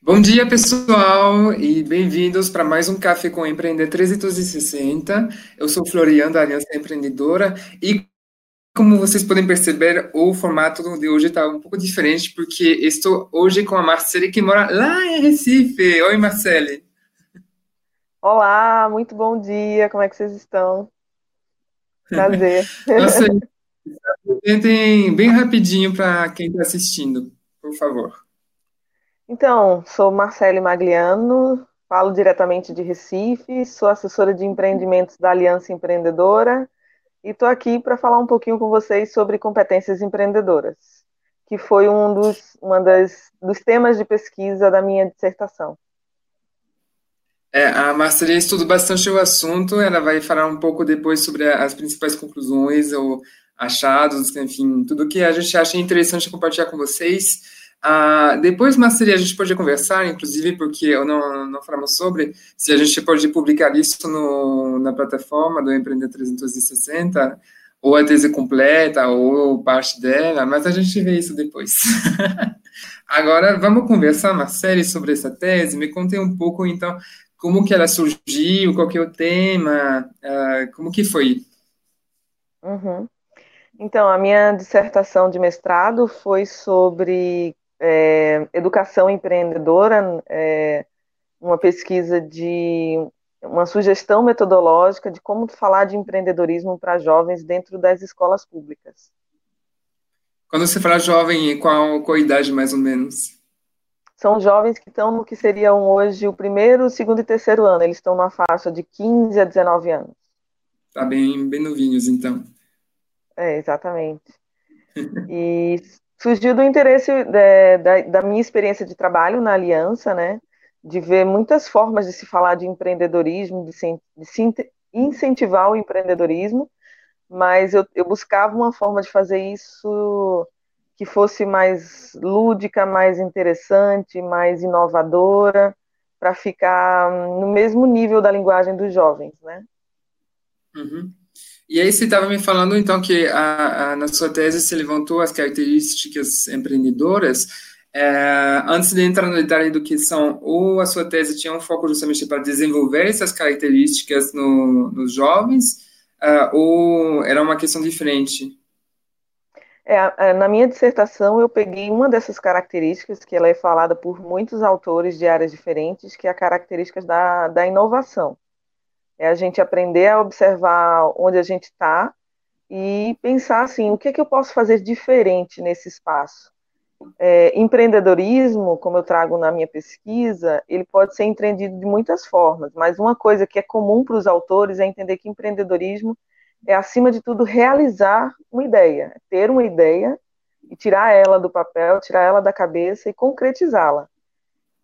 Bom dia, pessoal, e bem-vindos para mais um Café com Empreender 360. Eu sou Floriano, da Aliança Empreendedora, e como vocês podem perceber, o formato de hoje está um pouco diferente, porque estou hoje com a Marcele, que mora lá em Recife. Oi, Marcele. Olá, muito bom dia, como é que vocês estão? Prazer. Nossa, bem rapidinho para quem está assistindo, por favor. Então, sou Marcele Magliano, falo diretamente de Recife, sou assessora de empreendimentos da Aliança Empreendedora e estou aqui para falar um pouquinho com vocês sobre competências empreendedoras, que foi um dos, uma das, dos temas de pesquisa da minha dissertação. É, a Marcele estuda bastante o assunto, ela vai falar um pouco depois sobre as principais conclusões ou achados, enfim, tudo que a gente acha interessante compartilhar com vocês. Ah, depois, Masteria, a gente pode conversar, inclusive, porque eu não, não falamos sobre, se a gente pode publicar isso no, na plataforma do Empreender 360, ou a tese completa, ou parte dela, mas a gente vê isso depois. Agora, vamos conversar, Marcele, sobre essa tese. Me conte um pouco, então, como que ela surgiu, qual que é o tema, uh, como que foi? Uhum. Então, a minha dissertação de mestrado foi sobre é, Educação Empreendedora, é, uma pesquisa de uma sugestão metodológica de como falar de empreendedorismo para jovens dentro das escolas públicas. Quando você fala jovem, qual, qual idade mais ou menos? São jovens que estão no que seriam hoje o primeiro, segundo e terceiro ano. Eles estão na faixa de 15 a 19 anos. Tá bem, bem novinhos, então. É, exatamente. E surgiu do interesse é, da, da, minha experiência de trabalho na Aliança, né? De ver muitas formas de se falar de empreendedorismo, de se, de se incentivar o empreendedorismo, mas eu, eu, buscava uma forma de fazer isso que fosse mais lúdica, mais interessante, mais inovadora, para ficar no mesmo nível da linguagem dos jovens, né? Uhum. E aí você estava me falando, então, que a, a, na sua tese se levantou as características empreendedoras. É, antes de entrar no detalhe do que são, ou a sua tese tinha um foco justamente para desenvolver essas características no, nos jovens, uh, ou era uma questão diferente? É, na minha dissertação, eu peguei uma dessas características, que ela é falada por muitos autores de áreas diferentes, que é a característica da, da inovação. É a gente aprender a observar onde a gente está e pensar assim, o que, é que eu posso fazer diferente nesse espaço? É, empreendedorismo, como eu trago na minha pesquisa, ele pode ser empreendido de muitas formas, mas uma coisa que é comum para os autores é entender que empreendedorismo é, acima de tudo, realizar uma ideia, ter uma ideia e tirar ela do papel, tirar ela da cabeça e concretizá-la.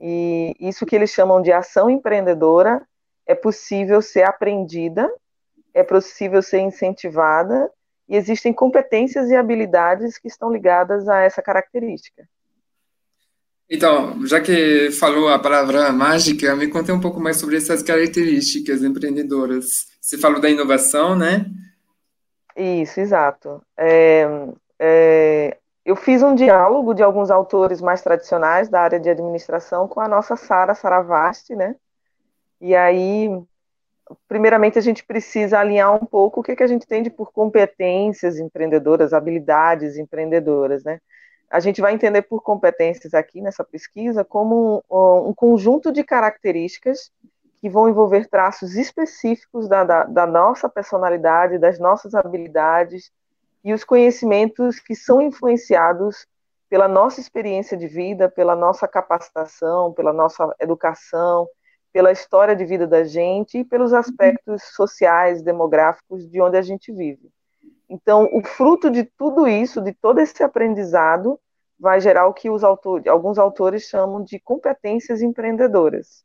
E isso que eles chamam de ação empreendedora é possível ser aprendida, é possível ser incentivada, e existem competências e habilidades que estão ligadas a essa característica. Então, já que falou a palavra mágica, me conte um pouco mais sobre essas características empreendedoras. Você falou da inovação, né? Isso, exato. É, é, eu fiz um diálogo de alguns autores mais tradicionais da área de administração com a nossa Sara Saravasti, né? E aí, primeiramente, a gente precisa alinhar um pouco o que, que a gente entende por competências empreendedoras, habilidades empreendedoras, né? A gente vai entender por competências aqui nessa pesquisa como um, um conjunto de características que vão envolver traços específicos da, da, da nossa personalidade, das nossas habilidades e os conhecimentos que são influenciados pela nossa experiência de vida, pela nossa capacitação, pela nossa educação, pela história de vida da gente e pelos aspectos sociais, demográficos de onde a gente vive. Então, o fruto de tudo isso, de todo esse aprendizado, vai gerar o que autores, alguns autores chamam de competências empreendedoras.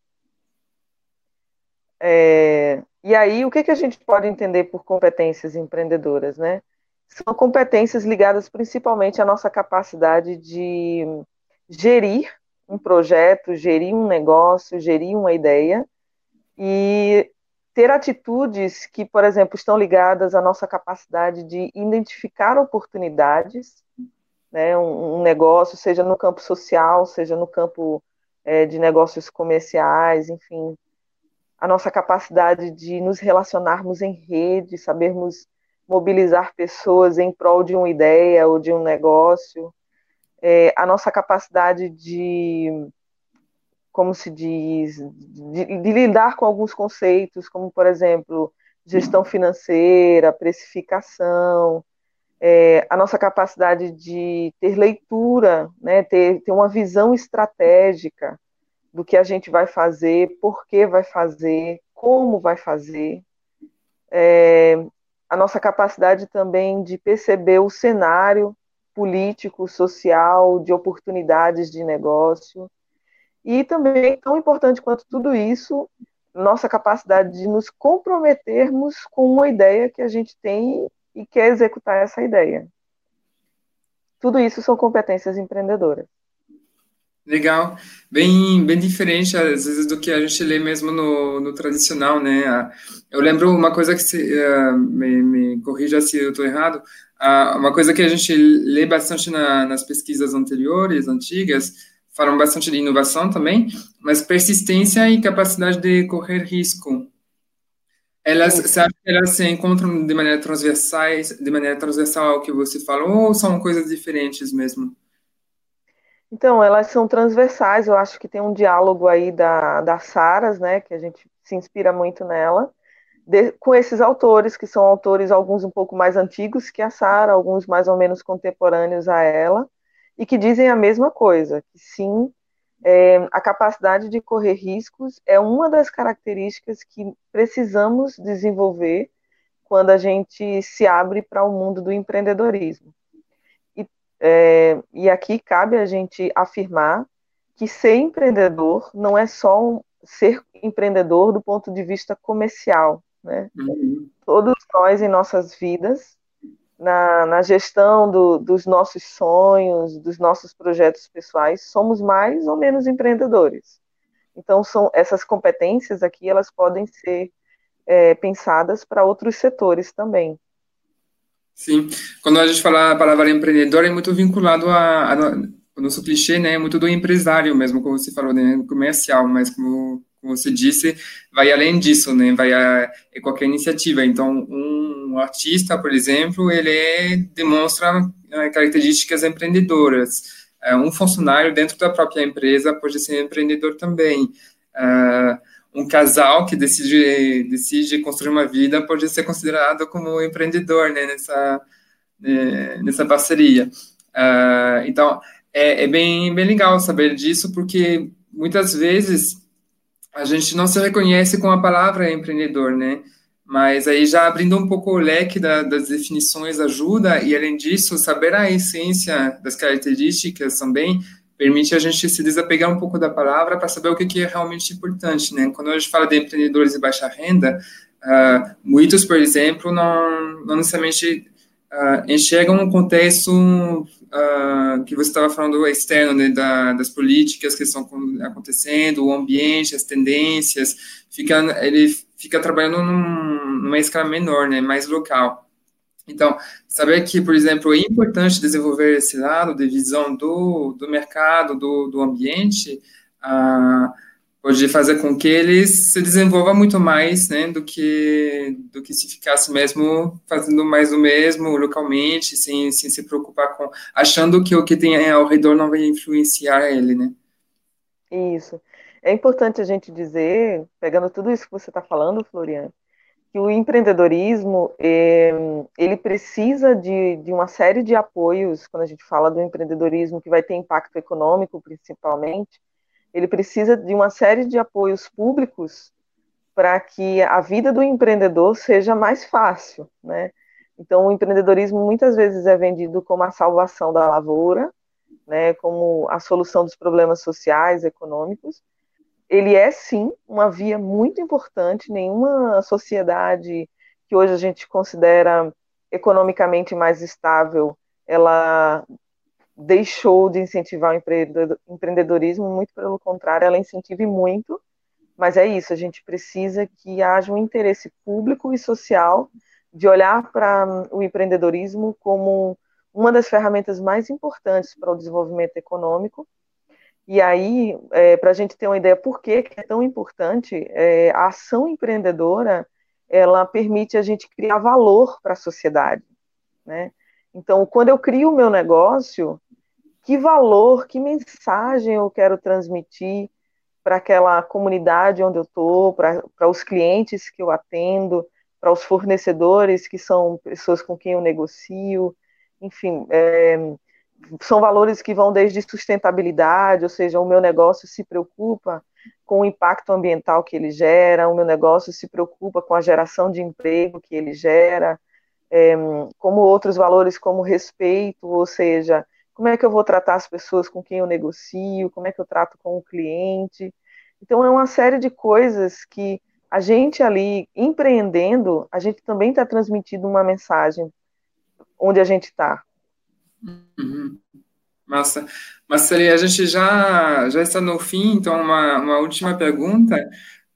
É, e aí, o que, que a gente pode entender por competências empreendedoras, né? São competências ligadas principalmente à nossa capacidade de gerir um projeto, gerir um negócio, gerir uma ideia e ter atitudes que, por exemplo, estão ligadas à nossa capacidade de identificar oportunidades, né, um, um negócio, seja no campo social, seja no campo é, de negócios comerciais, enfim, a nossa capacidade de nos relacionarmos em rede, sabermos mobilizar pessoas em prol de uma ideia ou de um negócio, é, a nossa capacidade de, como se diz, de, de lidar com alguns conceitos, como, por exemplo, gestão financeira, precificação, é, a nossa capacidade de ter leitura, né, ter, ter uma visão estratégica do que a gente vai fazer, por que vai fazer, como vai fazer, é, a nossa capacidade também de perceber o cenário político, social, de oportunidades de negócio, e também, tão importante quanto tudo isso, nossa capacidade de nos comprometermos com uma ideia que a gente tem e quer executar essa ideia. Tudo isso são competências empreendedoras. Legal, bem, bem diferente às vezes do que a gente lê mesmo no, no tradicional, né? Eu lembro uma coisa que se, uh, me, me, corrija se eu estou errado, uh, uma coisa que a gente lê bastante na, nas pesquisas anteriores, antigas, falam bastante de inovação também, mas persistência e capacidade de correr risco. Elas, que elas se encontram de maneira transversal, de maneira transversal ao que você falou, ou são coisas diferentes mesmo? Então, elas são transversais, eu acho que tem um diálogo aí da, da Saras, né, que a gente se inspira muito nela, de, com esses autores, que são autores, alguns um pouco mais antigos que a Sara, alguns mais ou menos contemporâneos a ela, e que dizem a mesma coisa, que sim, é, a capacidade de correr riscos é uma das características que precisamos desenvolver quando a gente se abre para o mundo do empreendedorismo. É, e aqui cabe a gente afirmar que ser empreendedor não é só um, ser empreendedor do ponto de vista comercial. Né? Uhum. Todos nós, em nossas vidas, na, na gestão do, dos nossos sonhos, dos nossos projetos pessoais, somos mais ou menos empreendedores. Então, são essas competências aqui, elas podem ser é, pensadas para outros setores também. Sim, quando a gente fala a palavra empreendedor é muito vinculado a, a nosso clichê, né, muito do empresário mesmo, como você falou, né, comercial, mas como, como você disse, vai além disso, né, vai a, é qualquer iniciativa. Então, um artista, por exemplo, ele é, demonstra é, características empreendedoras. É, um funcionário dentro da própria empresa pode ser empreendedor também. É, um casal que decide, decide construir uma vida pode ser considerado como empreendedor né, nessa, né, nessa parceria. Uh, então, é, é, bem, bem legal saber disso, porque muitas vezes a gente não se reconhece com a palavra empreendedor, né? Mas aí já abrindo um pouco o leque da, das definições ajuda, e além disso, saber a essência das características também permite a gente se desapegar um pouco da palavra para saber o que, é realmente importante, né? Quando a gente fala de empreendedores de baixa renda, uh, muitos, por exemplo, não, não necessariamente uh, enxergam um contexto uh, que você estava falando externo, né, da, das políticas que estão acontecendo, o ambiente, as tendências, fica, ele fica trabalhando num, numa escala menor, né, mais local. Então, saber que, por exemplo, é importante desenvolver esse lado de visão do, do mercado, do, do ambiente, ah, pode fazer com que ele se desenvolva muito mais, né, do que do que se ficasse mesmo fazendo mais do mesmo localmente, sem, sem se preocupar com achando que o que tem ao redor não vai influenciar ele, né? Isso. É importante a gente dizer, pegando tudo isso que você está falando, Floriano, que o empreendedorismo é, ele precisa de, de uma série de apoios quando a gente fala do empreendedorismo que vai ter impacto econômico principalmente ele precisa de uma série de apoios públicos para que a vida do empreendedor seja mais fácil, né? Então, o empreendedorismo muitas vezes é vendido como a salvação da lavoura, né, como a solução dos problemas sociais, econômicos, ele é sim uma via muito importante. Nenhuma sociedade que hoje a gente considera economicamente mais estável, ela deixou de incentivar o empreendedorismo, muito pelo contrário, ela incentiva muito. Mas é isso, a gente precisa que haja um interesse público e social de olhar para o empreendedorismo como uma das ferramentas mais importantes para o desenvolvimento econômico E aí, é, para a gente ter uma ideia por que é tão importante, é, a ação empreendedora, ela permite a gente criar valor para a sociedade, né? Então, quando eu crio o meu negócio, que valor, que mensagem eu quero transmitir para aquela comunidade onde eu estou, para os clientes que eu atendo, para os fornecedores que são pessoas com quem eu negocio, enfim, é, são valores que vão desde sustentabilidade, ou seja, o meu negócio se preocupa com o impacto ambiental que ele gera, o meu negócio se preocupa com a geração de emprego que ele gera, é, como outros valores como respeito, ou seja, como é que eu vou tratar as pessoas com quem eu negocio, como é que eu trato com o cliente. Então, é uma série de coisas que a gente ali, empreendendo, a gente também está transmitindo uma mensagem onde a gente está. Uhum. Massa. Marcelo, a gente já, já está no fim, então uma, uma última pergunta.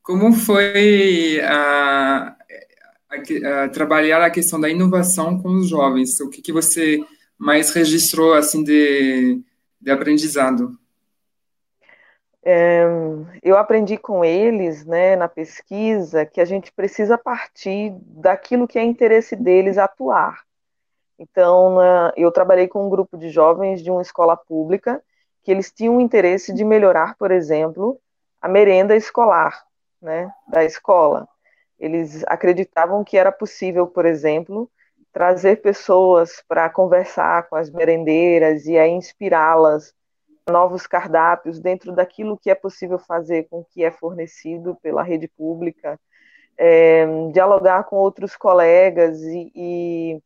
Como foi a, a, a, trabalhar a questão da inovação com os jovens? O que, que você mais registrou assim de, de aprendizado? É, eu aprendi com eles, né, na pesquisa, que a gente precisa partir daquilo que é interesse deles atuar. Então, na, eu trabalhei com um grupo de jovens de uma escola pública que eles tinham o interesse de melhorar, por exemplo, a merenda escolar, né, da escola. Eles acreditavam que era possível, por exemplo, trazer pessoas para conversar com as merendeiras e a inspirá-las novos cardápios dentro daquilo que é possível fazer com o que é fornecido pela rede pública, é, dialogar com outros colegas e, e,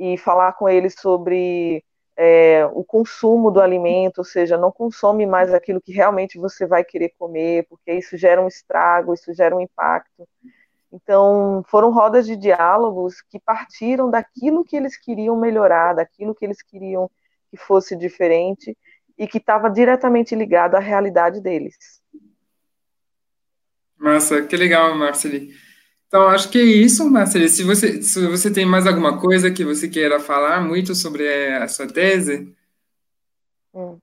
e, falar com eles sobre é, o consumo do alimento, ou seja, não consome mais aquilo que realmente você vai querer comer, porque isso gera um estrago, isso gera um impacto. Então, foram rodas de diálogos que partiram daquilo que eles queriam melhorar, daquilo que eles queriam que fosse diferente e que estava diretamente ligado à realidade deles. Massa, que legal, Marceli. Então, acho que é isso, Marceli. Se você, se você tem mais alguma coisa que você queira falar muito sobre a sua tese. Hum.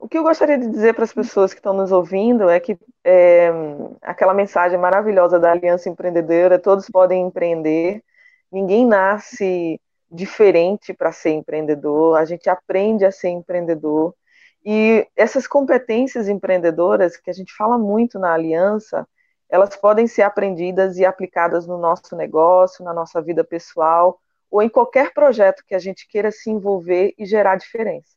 O que eu gostaria de dizer para as pessoas que estão nos ouvindo é que é, aquela mensagem maravilhosa da Aliança Empreendedora, todos podem empreender, ninguém nasce diferente para ser empreendedor, a gente aprende a ser empreendedor. E essas competências empreendedoras, que a gente fala muito na Aliança, elas podem ser aprendidas e aplicadas no nosso negócio, na nossa vida pessoal, ou em qualquer projeto que a gente queira se envolver e gerar diferença.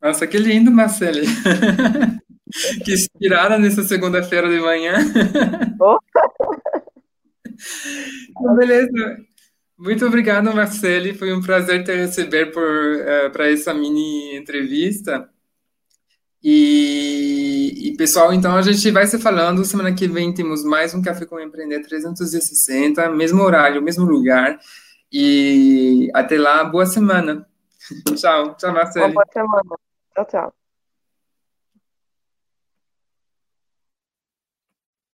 Nossa, que lindo, Marcele. que inspirada nessa segunda-feira de manhã. Oh. Beleza. Muito obrigado, Marcele. Foi um prazer te receber uh, para essa mini entrevista. E, pessoal, então a gente vai se falando. Semana que vem temos mais um Café com Empreender 360, mesmo horário, mesmo lugar. E até lá, boa semana. tchau, tchau, Marcele. Boa semana. Tchau, tchau.